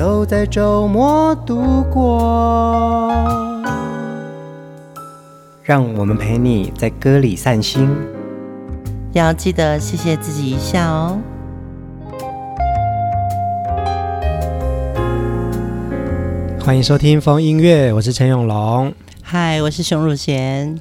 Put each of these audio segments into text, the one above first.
都在周末度过，让我们陪你在歌里散心，要记得谢谢自己一下哦。欢迎收听风音乐，我是陈永龙，嗨，我是熊汝贤。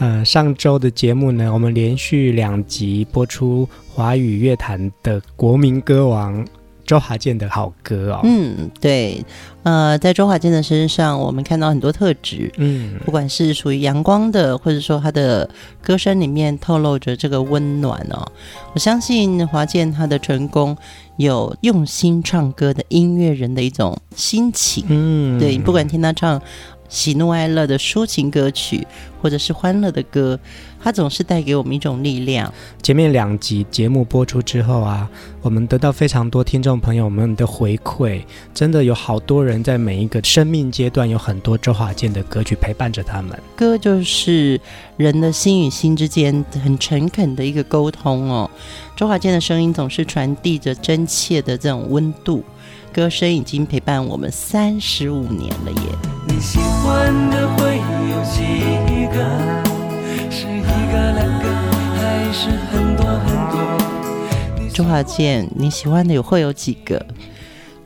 呃，上周的节目呢，我们连续两集播出华语乐坛的国民歌王。周华健的好歌哦，嗯，对，呃，在周华健的身上，我们看到很多特质，嗯，不管是属于阳光的，或者说他的歌声里面透露着这个温暖哦。我相信华健他的成功，有用心唱歌的音乐人的一种心情，嗯，对，不管听他唱喜怒哀乐的抒情歌曲，或者是欢乐的歌，它总是带给我们一种力量。前面两集节目播出之后啊，我们得到非常多听众朋友们的回馈，真的有好多人在每一个生命阶段有很多周华健的歌曲陪伴着他们。歌就是人的心与心之间很诚恳的一个沟通哦。周华健的声音总是传递着真切的这种温度。歌声已经陪伴我们三十五年了耶！你喜欢的会有几个？是一个两个，还是很多很多？周华健，你喜欢的有会有几个？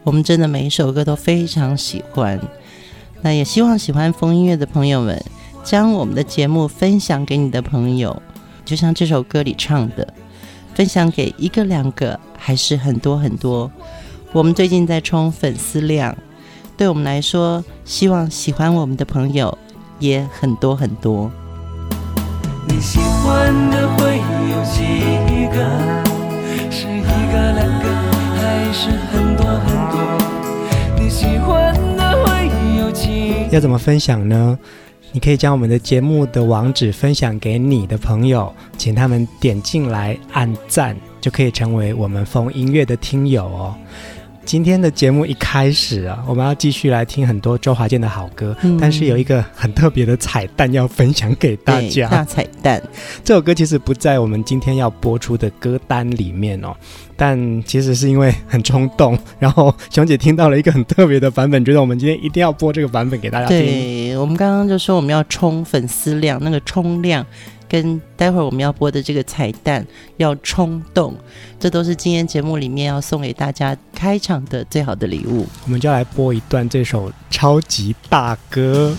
我们真的每一首歌都非常喜欢。那也希望喜欢风音乐的朋友们，将我们的节目分享给你的朋友，就像这首歌里唱的，分享给一个两个，还是很多很多。我们最近在冲粉丝量，对我们来说，希望喜欢我们的朋友也很多很多。你喜欢的会有几个？是一个两个，还是很多很多？你喜欢的会有几？要怎么分享呢？你可以将我们的节目的网址分享给你的朋友，请他们点进来按赞，就可以成为我们风音乐的听友哦。今天的节目一开始啊，我们要继续来听很多周华健的好歌，嗯、但是有一个很特别的彩蛋要分享给大家。大彩蛋，这首歌其实不在我们今天要播出的歌单里面哦，但其实是因为很冲动，然后熊姐听到了一个很特别的版本，觉得我们今天一定要播这个版本给大家听。对，我们刚刚就说我们要冲粉丝量，那个冲量。跟待会儿我们要播的这个彩蛋要冲动，这都是今天节目里面要送给大家开场的最好的礼物。我们就来播一段这首超级大歌。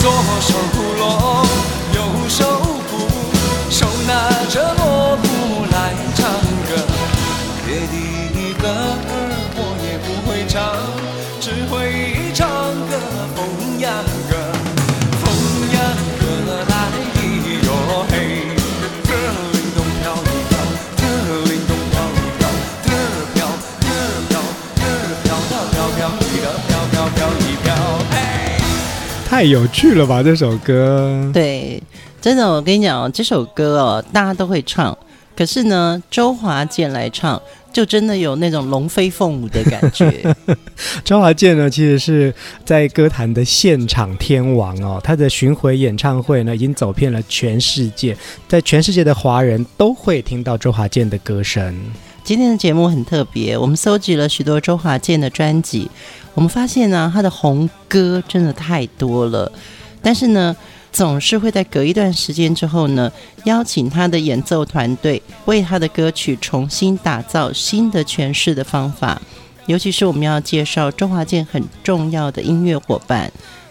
左手鼓锣，右手鼓，手拿着锣太有趣了吧，这首歌。对，真的，我跟你讲，这首歌哦，大家都会唱，可是呢，周华健来唱，就真的有那种龙飞凤舞的感觉。周华健呢，其实是在歌坛的现场天王哦，他的巡回演唱会呢，已经走遍了全世界，在全世界的华人都会听到周华健的歌声。今天的节目很特别，我们搜集了许多周华健的专辑。我们发现呢、他的红歌真的太多了，但是呢，总是会在隔一段时间之后呢，邀请他的演奏团队为他的歌曲重新打造新的诠释的方法。尤其是我们要介绍周华健很重要的音乐伙伴，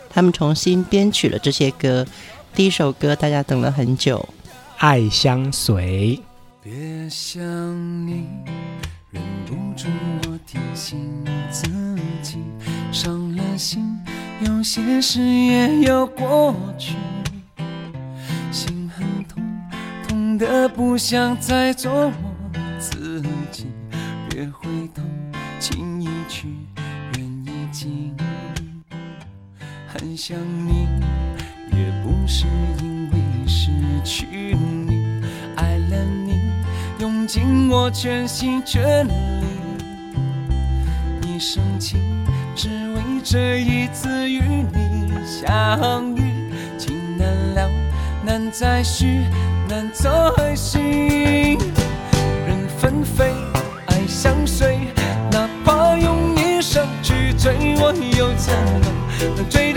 他们重新编曲了这些歌。第一首歌大家等了很久，《爱相随》。别想你，忍不住我提醒自己，伤了心，有些事也有过去，心很痛，痛得不想再做我自己，别回头，情已去，缘已尽。很想你，也不是因为失去你，尽我全心全力，一生情，只为这一次与你相遇。情难了，难再续，难再续，人纷飞，爱相随，哪怕用一生去追，我又怎么能追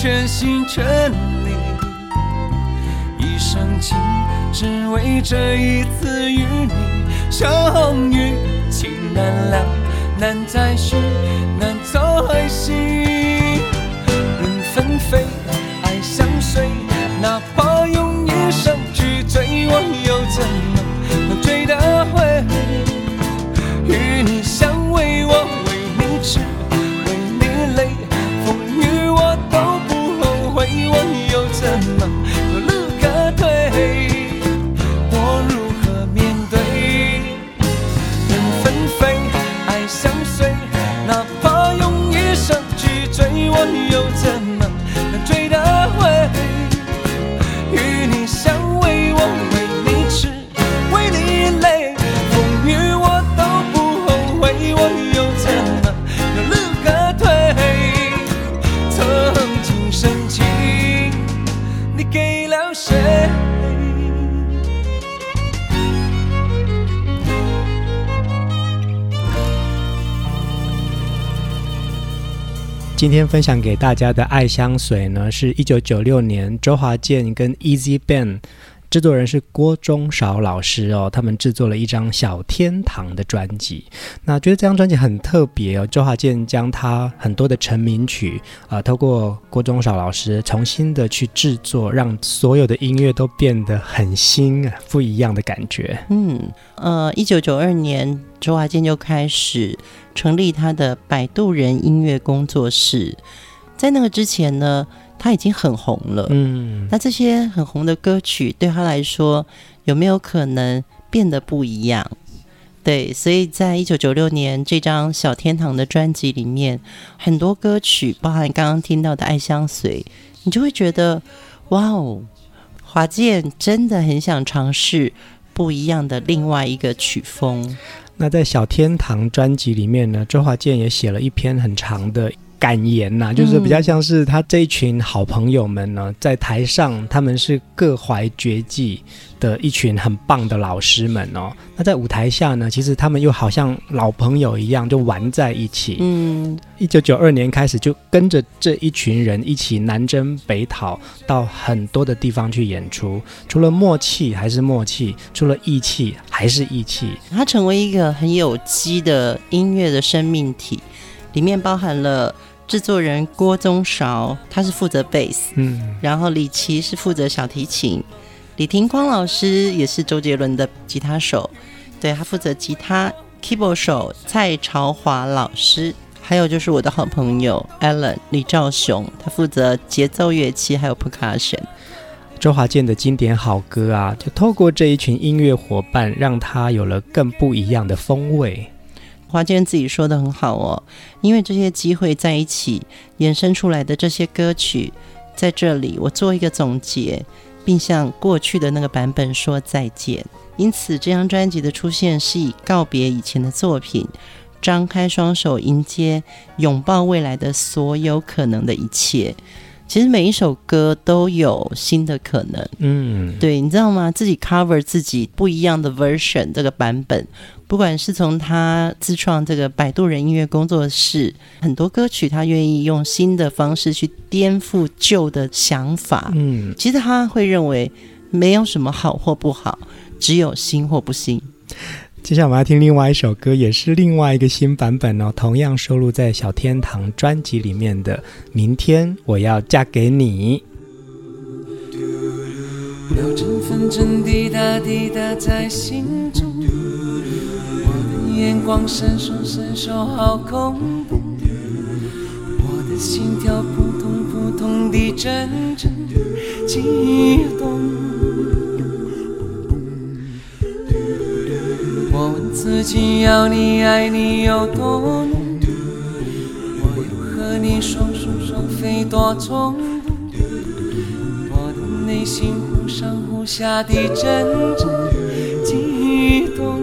全心全力，一生情，只为这一次与你相遇。情难了，难再续，难再醒，今天分享给大家的《爱香水》呢，是一九九六年周华健跟 Easy Ben。制作人是郭忠韶老师哦，他们制作了一张《小天堂》的专辑。那觉得这张专辑很特别哦，周华健将他很多的成名曲啊、透过郭忠韶老师重新的去制作，让所有的音乐都变得很新，不一样的感觉。嗯，呃，一九九二年，周华健就开始成立他的摆渡人音乐工作室。在那个之前呢，他已经很红了，嗯，那这些很红的歌曲对他来说有没有可能变得不一样？对，所以在一九九六年这张《小天堂》的专辑里面，很多歌曲，包含刚刚听到的《爱相随》，你就会觉得，哇哦，华健真的很想尝试不一样的另外一个曲风。那在《小天堂》专辑里面呢，周华健也写了一篇很长的。感言呐、啊，就是比较像是他这一群好朋友们呢，在台上他们是各怀绝技的一群很棒的老师们哦。那在舞台下呢，其实他们又好像老朋友一样，就玩在一起。嗯，一九九二年开始就跟着这一群人一起南征北讨，到很多的地方去演出。除了默契还是默契，除了义气还是义气。它成为一个很有机的音乐的生命体，里面包含了。制作人郭宗韶，他是负责贝斯，嗯，然后李琦是负责小提琴，李廷光老师也是周杰伦的吉他手，对，他负责吉他，keyboard 手蔡朝华老师，还有就是我的好朋友 Alan 李兆雄，他负责节奏乐器还有 percussion。周华健的经典好歌啊，就透过这一群音乐伙伴，让他有了更不一样的风味。华健自己说的很好哦，因为这些机会在一起衍生出来的这些歌曲，在这里我做一个总结，并向过去的那个版本说再见。因此，这张专辑的出现是以告别以前的作品，张开双手迎接、拥抱未来的所有可能的一切。其实每一首歌都有新的可能，嗯，对，你知道吗？自己 cover 自己不一样的 version 这个版本，不管是从他自创这个摆渡人音乐工作室，很多歌曲他愿意用新的方式去颠覆旧的想法，嗯，其实他会认为没有什么好或不好，只有新或不新。接下来我们要听另外一首歌，也是另外一个新版本哦，同样收录在小天堂专辑里面的《明天我要嫁给你》。秒针分针滴答滴答在心中，我的眼光闪烁闪烁好恐怖，我的心跳扑通扑通地阵阵悸动。我问自己要你爱你有多浓，我又和你双宿双飞多冲动，我的内心忽上忽下的阵阵悸动。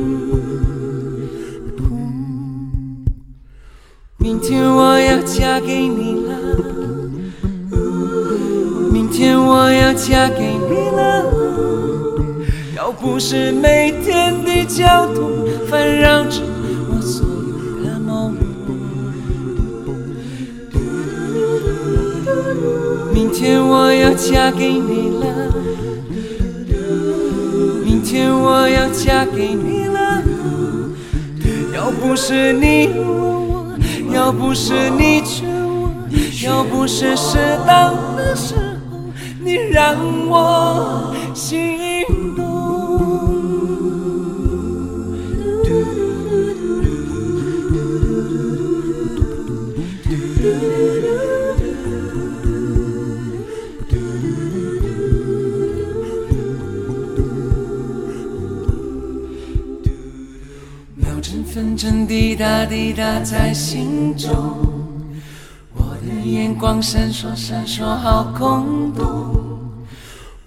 明天我要嫁给你了，明天我要嫁给你了。不是每天的交通烦扰着我所有的梦，明天我要嫁给你了，明天我要嫁给你了。要不是你问我，要不是你劝我，要不是适当的时候，你让我答滴答在心中，我的眼光闪烁闪烁好空洞，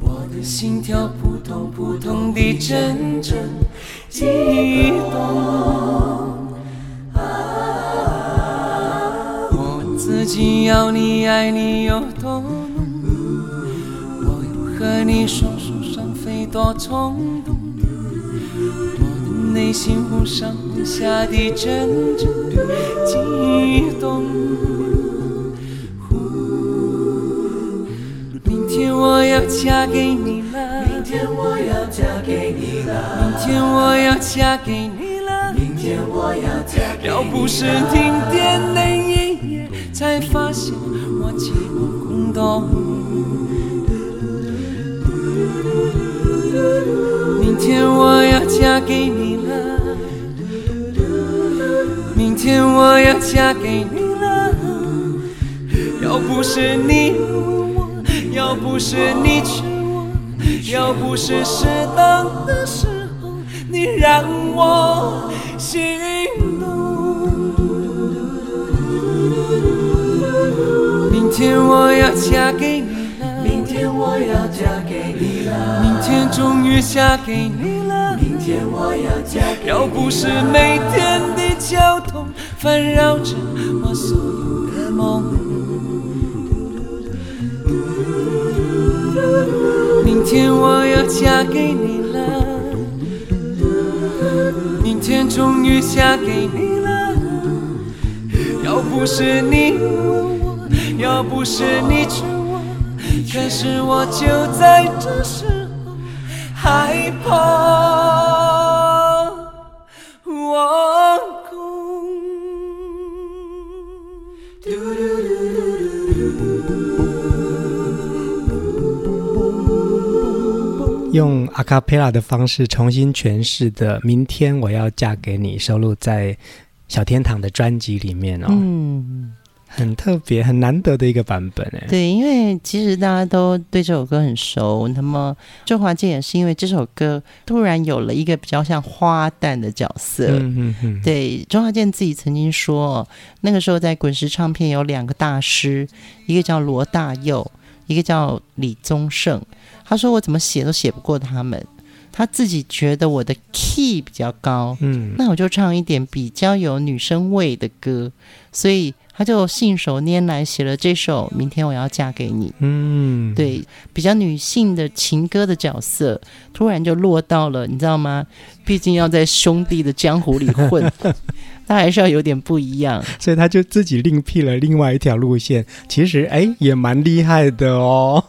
我的心跳扑通扑通地阵阵悸动。我问自己要你爱你有多浓，我又和你双宿双飞多冲动，内心忽上。下的阵阵悸动。明天我要嫁给你了，明天我要嫁给你了，明天我要嫁给你了，明天我要嫁给你了。要不是停电那一夜，才发现我寂寞空洞。明天我要嫁给你天我要嫁给你了，要不是你问我，要不是你劝我，要不是适当的时候，你让我心动。明天我要嫁给你了，明天我要嫁给你了，明天终于嫁给你了，明天我要嫁给你了，要不是每天。烦扰着我所有的梦。明天我要嫁给你了，明天终于嫁给你了。要不是你问我，要不是你劝我，可是我就在这时候害怕。用阿卡贝拉的方式重新诠释的《明天我要嫁给你》，收录在小天堂的专辑里面哦。嗯，很特别、很难得的一个版本哎。对，因为其实大家都对这首歌很熟。那么周华健也是因为这首歌突然有了一个比较像花旦的角色。嗯嗯嗯。对，周华健自己曾经说，那个时候在滚石唱片有两个大师，一个叫罗大佑。一个叫李宗盛，他说我怎么写都写不过他们。他自己觉得我的 key 比较高，嗯，那我就唱一点比较有女生味的歌，所以他就信手拈来写了这首《明天我要嫁给你》。嗯，对，比较女性的情歌的角色，突然就落到了，你知道吗？毕竟要在兄弟的江湖里混，他还是要有点不一样，所以他就自己另辟了另外一条路线。其实，哎，也蛮厉害的哦。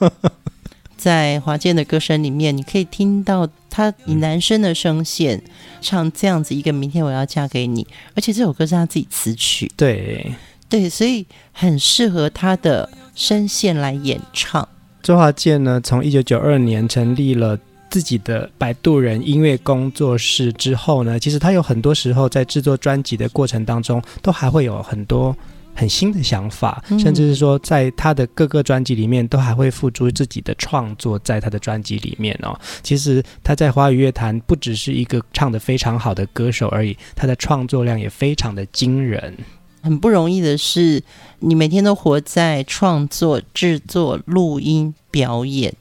在华健的歌声里面，你可以听到他以男生的声线唱这样子一个“明天我要嫁给你”，而且这首歌是他自己词曲，对对，所以很适合他的声线来演唱。周华健呢，从一九九二年成立了自己的摆渡人音乐工作室之后呢，其实他有很多时候在制作专辑的过程当中，都还会有很多。很新的想法，甚至是说，在他的各个专辑里面，都还会付出自己的创作，在他的专辑里面哦。其实他在华语乐坛不只是一个唱的非常好的歌手而已，他的创作量也非常的惊人。很不容易的是，你每天都活在创作、制作、录音、表演，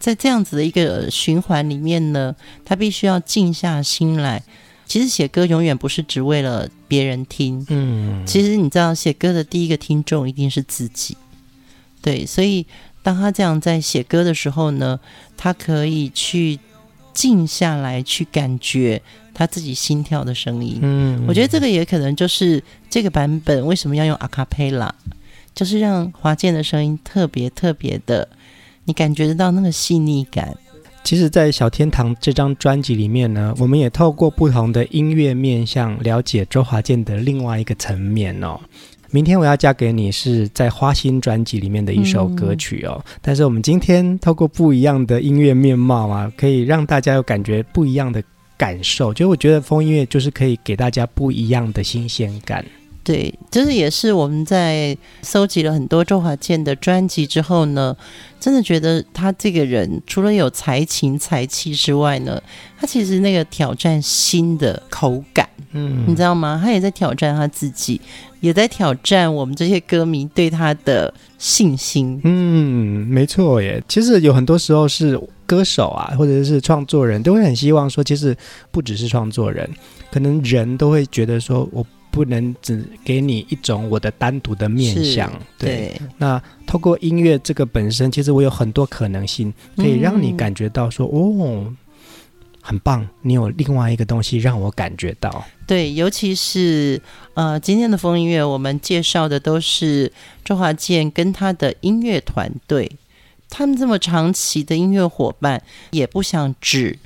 在这样子的一个循环里面呢，他必须要静下心来。其实写歌永远不是只为了别人听，嗯，其实你知道，写歌的第一个听众一定是自己，对，所以当他这样在写歌的时候呢，他可以去静下来，去感觉他自己心跳的声音，嗯，我觉得这个也可能就是这个版本为什么要用阿卡贝拉，就是让华健的声音特别特别的，你感觉得到那个细腻感。其实，在《小天堂》这张专辑里面呢，我们也透过不同的音乐面向了解周华健的另外一个层面哦。明天我要嫁给你是在《花心》专辑里面的一首歌曲哦，嗯、但是我们今天透过不一样的音乐面貌啊，可以让大家有感觉不一样的感受。就我觉得风音乐就是可以给大家不一样的新鲜感。对，就是也是我们在搜集了很多周华健的专辑之后呢，真的觉得他这个人除了有才情才气之外呢，他其实那个挑战新的口感，嗯，你知道吗？他也在挑战他自己，也在挑战我们这些歌迷对他的信心。嗯，没错耶。其实有很多时候是歌手啊，或者是创作人都会很希望说，其实不只是创作人，可能人都会觉得说我。不能只给你一种我的单独的面相，对。对，那透过音乐这个本身，其实我有很多可能性，可以让你感觉到说，嗯、哦，很棒，你有另外一个东西让我感觉到。对，尤其是呃，今天的风音乐，我们介绍的都是周华健跟他的音乐团队，他们这么长期的音乐伙伴，也不想只。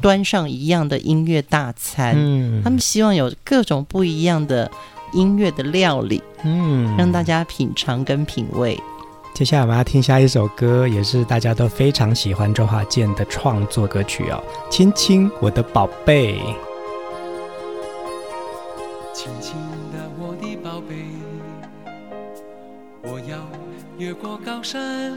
端上一样的音乐大餐，嗯，他们希望有各种不一样的音乐的料理，嗯，让大家品尝跟品味。接下来我们要听下一首歌，也是大家都非常喜欢周华健的创作歌曲哦，《亲亲我的宝贝》。亲亲的我的宝贝，我要越过高山，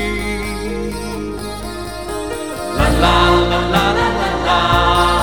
la la la la la la.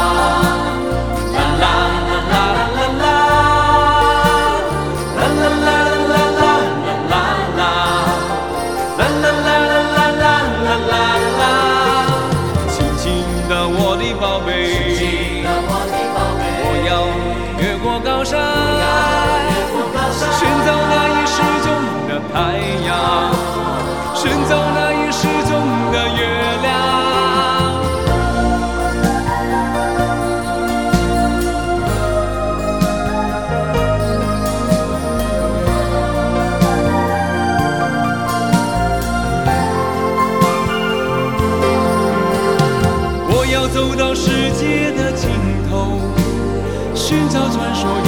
寻找传说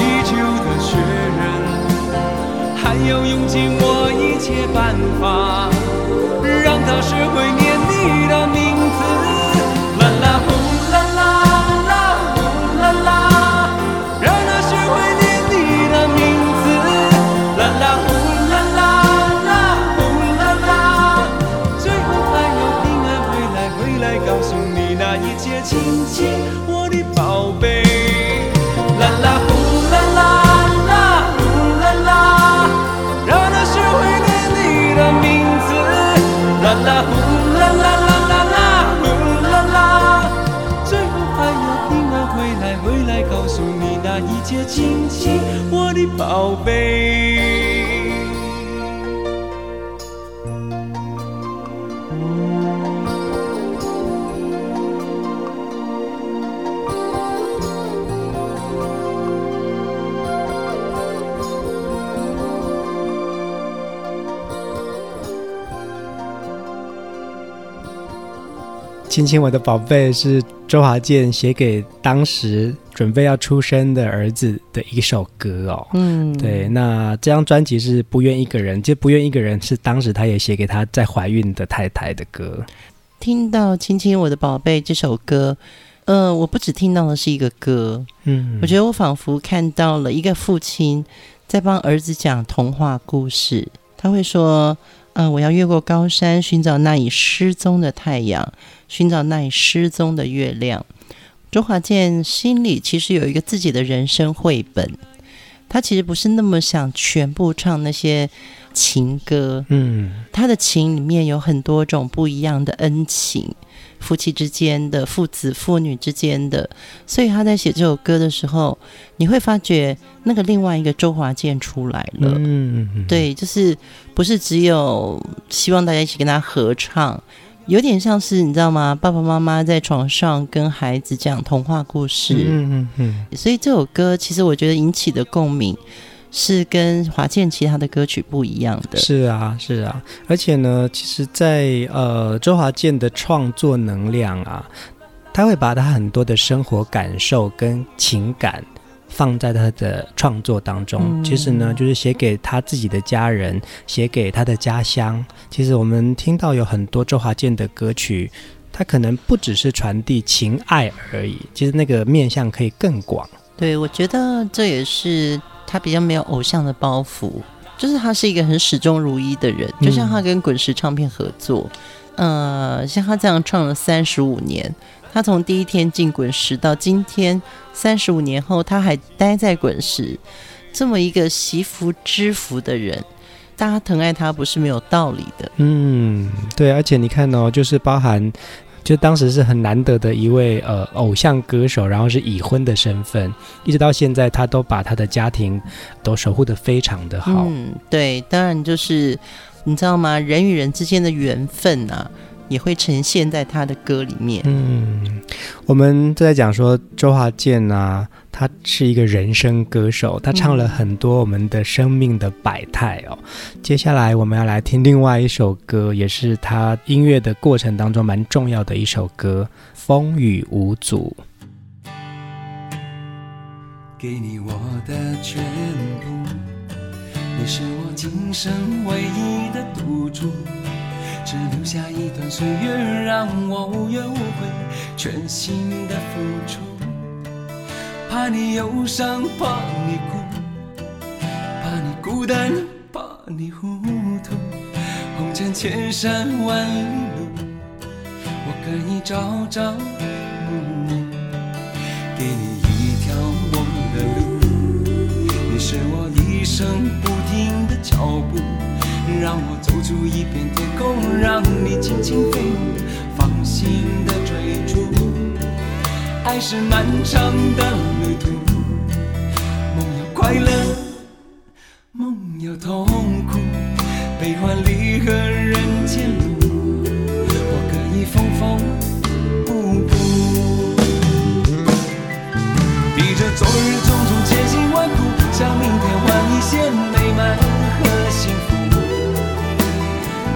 亲亲我的宝贝是周华健写给当时准备要出生的儿子的一首歌哦。嗯，对，那这张专辑是不愿一个人，就不愿一个人是当时他也写给他在怀孕的太太的歌。听到亲亲我的宝贝这首歌，呃，我不只听到的是一个歌，嗯，我觉得我仿佛看到了一个父亲在帮儿子讲童话故事，他会说。嗯、呃，我要越过高山，寻找那已失踪的太阳，寻找那已失踪的月亮。周华健心里其实有一个自己的人生绘本，他其实不是那么想全部唱那些情歌，嗯，他的情里面有很多种不一样的恩情。夫妻之间的、父子、父女之间的，所以他在写这首歌的时候，你会发觉那个另外一个周华健出来了。嗯，对，就是不是只有希望大家一起跟他合唱，有点像是你知道吗？爸爸妈妈在床上跟孩子讲童话故事。嗯嗯嗯。所以这首歌其实我觉得引起的共鸣。是跟华健其他的歌曲不一样的。是啊，是啊，而且呢，其实在，在呃周华健的创作能量啊，他会把他很多的生活感受跟情感放在他的创作当中。嗯、其实呢，就是写给他自己的家人，写给他的家乡。其实我们听到有很多周华健的歌曲，他可能不只是传递情爱而已，其实那个面向可以更广。对，我觉得这也是。他比较没有偶像的包袱，就是他是一个很始终如一的人，就像他跟滚石唱片合作，嗯、呃，像他这样唱了三十五年，他从第一天进滚石到今天三十五年后，他还待在滚石，这么一个惜福知福的人，大家疼爱他不是没有道理的。嗯，对，而且你看哦，就是包含。就当时是很难得的一位呃偶像歌手，然后是已婚的身份，一直到现在他都把他的家庭都守护的非常的好。嗯，对，当然就是你知道吗？人与人之间的缘分啊。也会呈现在他的歌里面。嗯，我们在讲说周华健啊，他是一个人生歌手，他唱了很多我们的生命的百态哦。嗯、接下来我们要来听另外一首歌，也是他音乐的过程当中蛮重要的一首歌，《风雨无阻》。给你我的全部，你是我今生唯一的赌注。只留下一段岁月，让我无怨无悔，全心的付出。怕你忧伤，怕你哭，怕你孤单，怕你糊涂。红尘千山万里路，我可以朝朝暮暮，给你一条我的路。你是我一生不停的脚步。让我走出一片天空，让你尽情飞，放心的追逐。爱是漫长的旅途，梦有快乐，梦有痛苦，悲欢离合人间路，我可以缝缝补补。披着昨日种种千辛万苦，向明天换一些美满。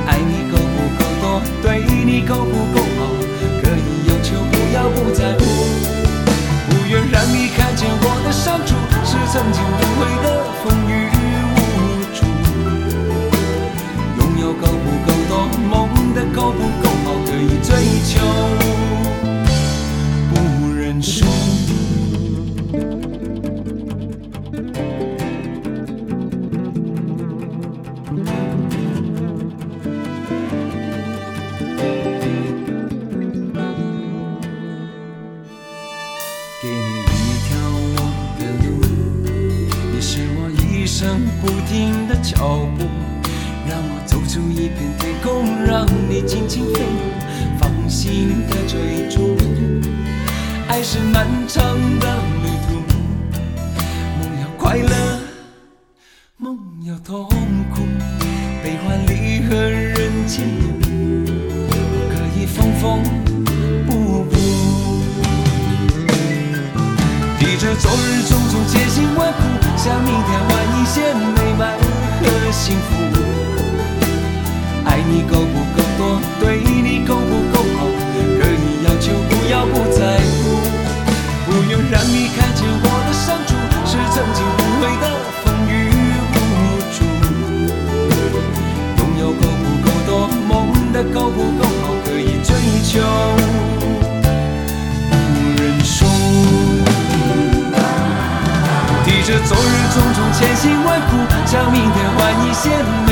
爱你够不够多，对你够不够好，可以要求不要不不在乎，不愿让你看见我的伤处，是曾经无悔的。够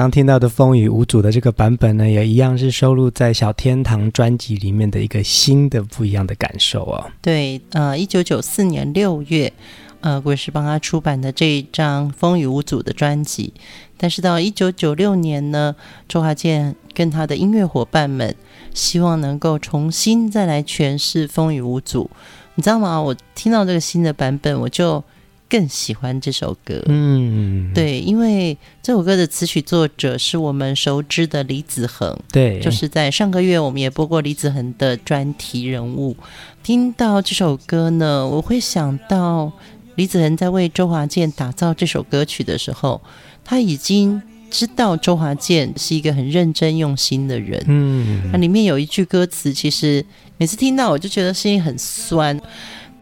刚听到的《风雨无阻》的这个版本呢，也一样是收录在小天堂专辑里面的一个新的不一样的感受哦。对，呃，一九九四年六月，呃，滚石帮他出版的这一张《风雨无阻》的专辑，但是到一九九六年呢，周华健跟他的音乐伙伴们希望能够重新再来诠释《风雨无阻》，你知道吗？我听到这个新的版本，我就。更喜欢这首歌，嗯，对，因为这首歌的词曲作者是我们熟知的李子恒，对，就是在上个月我们也播过李子恒的专题人物。听到这首歌呢，我会想到李子恒在为周华健打造这首歌曲的时候，他已经知道周华健是一个很认真用心的人，嗯，那里面有一句歌词，其实每次听到我就觉得心里很酸。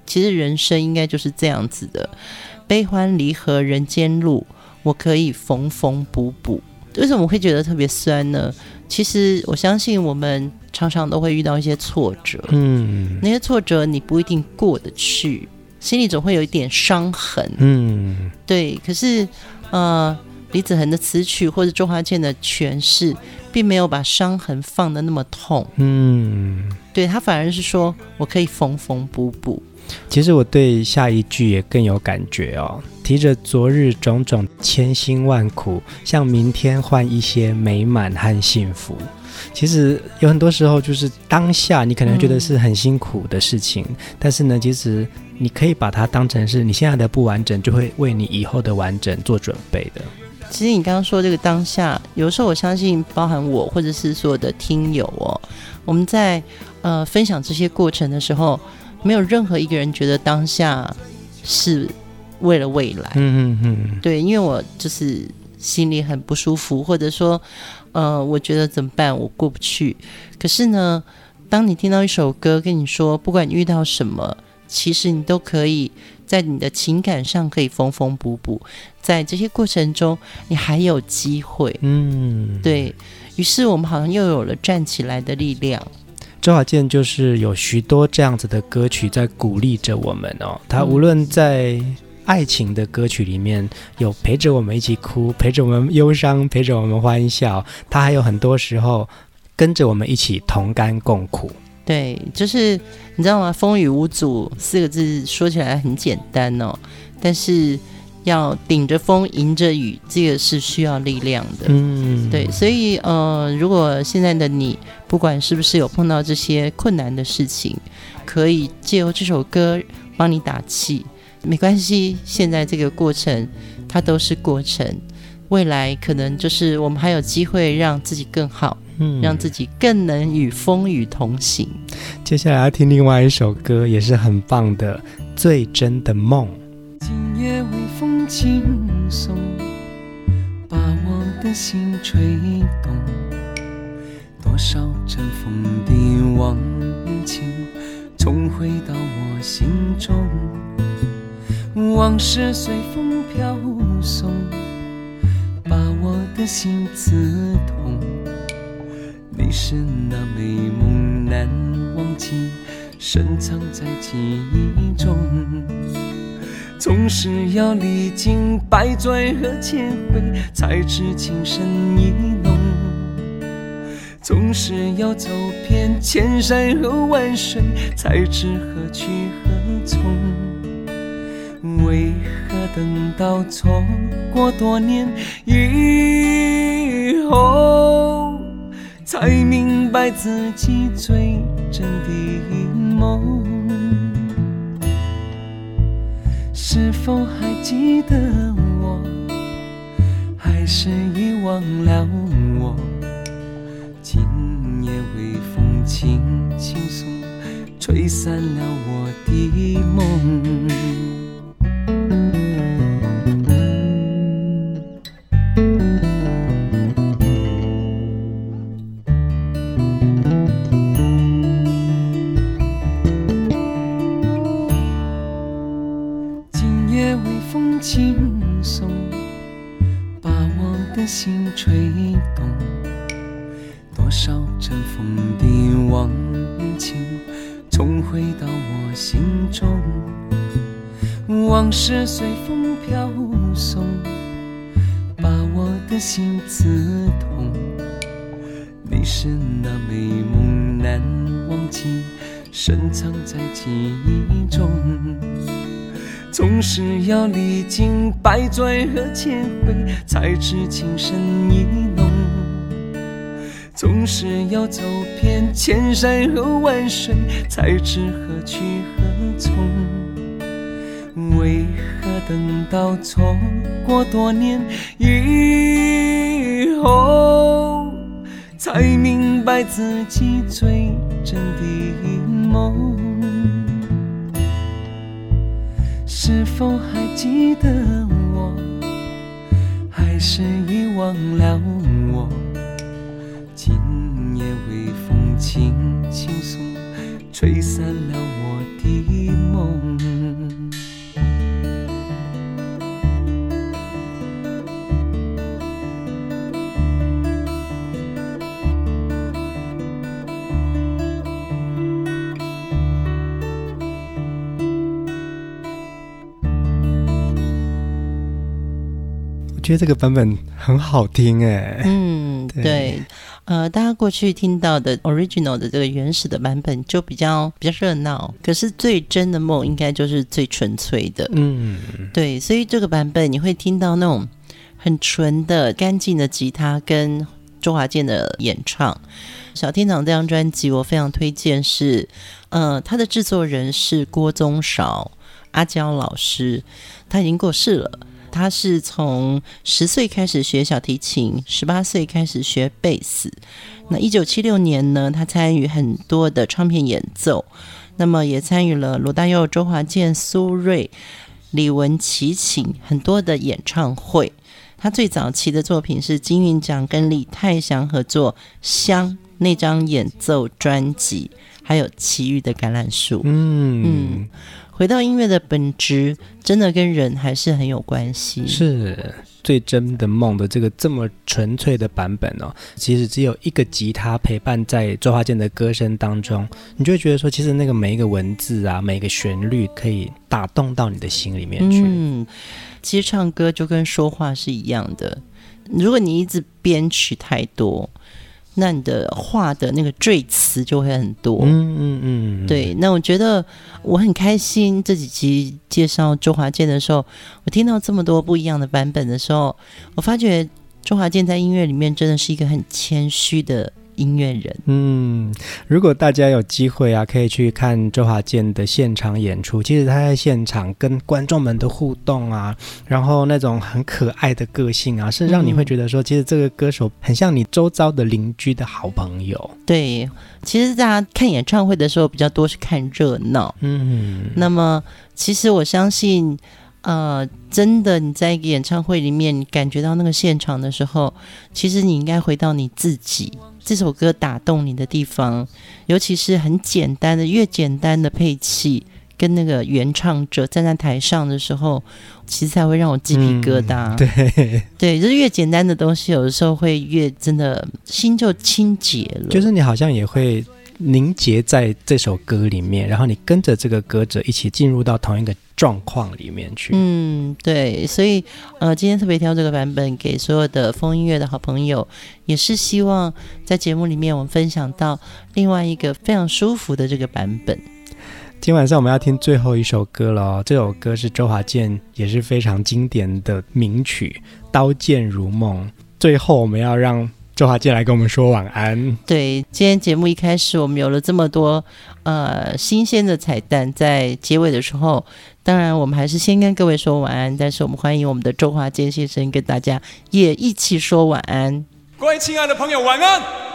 其实人生应该就是这样子的，悲欢离合人间路，我可以缝缝补补。为什么会觉得特别酸呢？其实我相信我们常常都会遇到一些挫折，嗯，那些挫折你不一定过得去，心里总会有一点伤痕，嗯，对。可是，呃，李子恒的词曲或者周华健的诠释，并没有把伤痕放得那么痛，嗯，对，他反而是说我可以缝缝补补。其实我对下一句也更有感觉哦，提着昨日种种千辛万苦，向明天换一些美满和幸福。其实有很多时候，就是当下你可能觉得是很辛苦的事情，嗯、但是呢，其实你可以把它当成是你现在的不完整，就会为你以后的完整做准备的。其实你刚刚说这个当下，有时候我相信，包含我或者是所有的听友哦，我们在呃分享这些过程的时候。没有任何一个人觉得当下是为了未来。嗯嗯嗯，对，因为我就是心里很不舒服，或者说，呃，我觉得怎么办？我过不去。可是呢，当你听到一首歌跟你说，不管你遇到什么，其实你都可以在你的情感上可以缝缝补补，在这些过程中，你还有机会。嗯，对，于是，我们好像又有了站起来的力量。周华健就是有许多这样子的歌曲在鼓励着我们哦。他无论在爱情的歌曲里面有陪着我们一起哭，陪着我们忧伤，陪着我们欢笑。他还有很多时候跟着我们一起同甘共苦。对，就是你知道吗？风雨无阻四个字说起来很简单哦，但是要顶着风迎着雨，这个是需要力量的。嗯，对，所以呃，如果现在的你不管是不是有碰到这些困难的事情，可以借由这首歌帮你打气，没关系。现在这个过程它都是过程，未来可能就是我们还有机会让自己更好。嗯，让自己更能与风雨同行。接下来要听另外一首歌，也是很棒的《最真的梦》。今夜微风轻送，把我的心吹动，多少尘封的往情重回到我心中，往事随风飘送，把我的心刺痛。你是那美梦难忘记，深藏在记忆中。总是要历经百转和千回，才知情深意浓。总是要走遍千山和万水，才知何去何从。为何等到错过多年以后？才明白自己最真的梦，是否还记得我？还是遗忘了我？今夜微风轻轻送，吹散了我的梦。中。总是要历经百转和千回，才知情深意浓。总是要走遍千山和万水，才知何去何从。为何等到错过多年以后，才明白自己最真的梦？是否还记得我？还是遗忘了我？今夜微风轻轻送，吹散了觉得这个版本很好听哎，嗯，对，对。呃，大家过去听到的 original 的这个原始的版本就比较比较热闹，可是最真的梦应该就是最纯粹的，嗯，对，所以这个版本你会听到那种很纯的、干净的吉他跟周华健的演唱。小天堂这张专辑我非常推荐，是呃，他的制作人是郭宗韶阿娇老师，他已经过世了。他是从十岁开始学小提琴，十八岁开始学贝斯。那一九七六年呢，他参与很多的唱片演奏，那么也参与了罗大佑、周华健、苏芮、李玟齐秦很多的演唱会。他最早期的作品是金韵奖跟李泰祥合作《香》那张演奏专辑，还有《奇遇的橄榄树》。嗯嗯。回到音乐的本质，真的跟人还是很有关系。是最真的梦的这个这么纯粹的版本哦，其实只有一个吉他陪伴在周华健的歌声当中，你就会觉得说，其实那个每一个文字啊，每一个旋律可以打动到你的心里面去。嗯，其实唱歌就跟说话是一样的，如果你一直编曲太多，那你的话的那个赘词就会很多。嗯嗯嗯，对。那我觉得我很开心，这几集介绍周华健的时候，我听到这么多不一样的版本的时候，我发觉周华健在音乐里面真的是一个很谦虚的。音乐人，嗯，如果大家有机会啊，可以去看周华健的现场演出。其实他在现场跟观众们的互动啊，然后那种很可爱的个性啊，是让你会觉得说，其实这个歌手很像你周遭的邻居的好朋友。对，其实大家看演唱会的时候比较多是看热闹，嗯，那么其实我相信。呃，真的，你在一个演唱会里面，你感觉到那个现场的时候，其实你应该回到你自己。这首歌打动你的地方，尤其是很简单的，越简单的配器，跟那个原唱者站在台上的时候，其实才会让我鸡皮疙瘩。嗯、对，对，就是越简单的东西，有的时候会越真的心就清洁了。就是你好像也会。凝结在这首歌里面，然后你跟着这个歌者一起进入到同一个状况里面去。嗯，对，所以呃，今天特别挑这个版本给所有的风音乐的好朋友，也是希望在节目里面我们分享到另外一个非常舒服的这个版本。今晚上我们要听最后一首歌了哦，这首歌是周华健也是非常经典的名曲《刀剑如梦》。最后我们要让。周华健来跟我们说晚安。对，今天节目一开始，我们有了这么多呃新鲜的彩蛋，在结尾的时候，当然我们还是先跟各位说晚安。但是我们欢迎我们的周华健先生跟大家也一起说晚安。各位亲爱的朋友，晚安。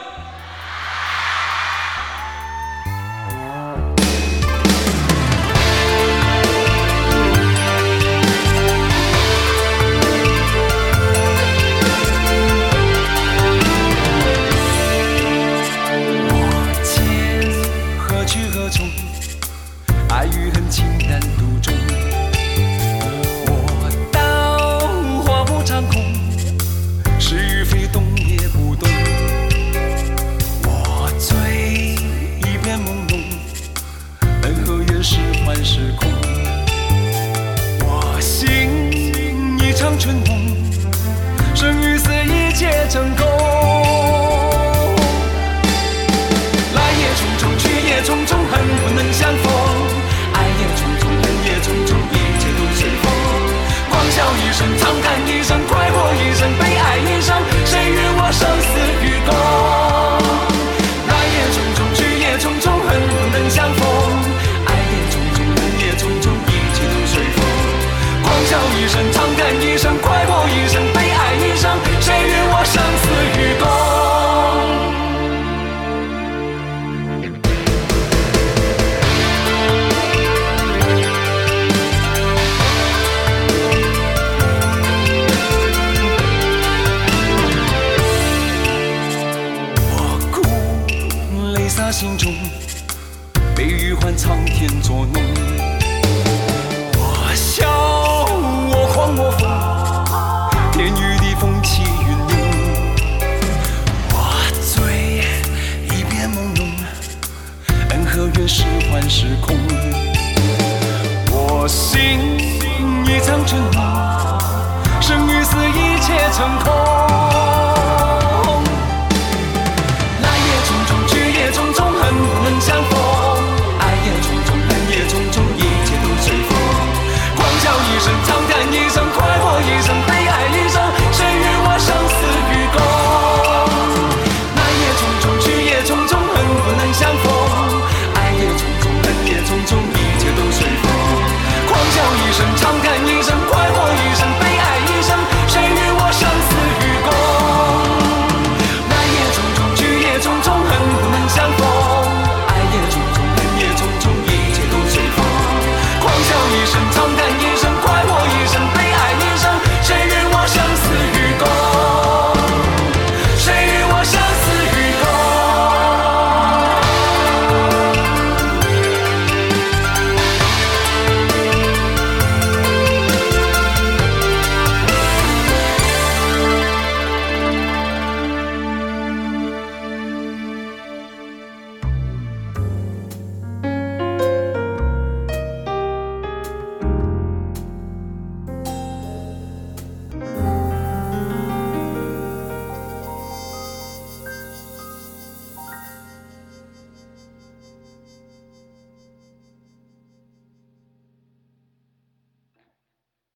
声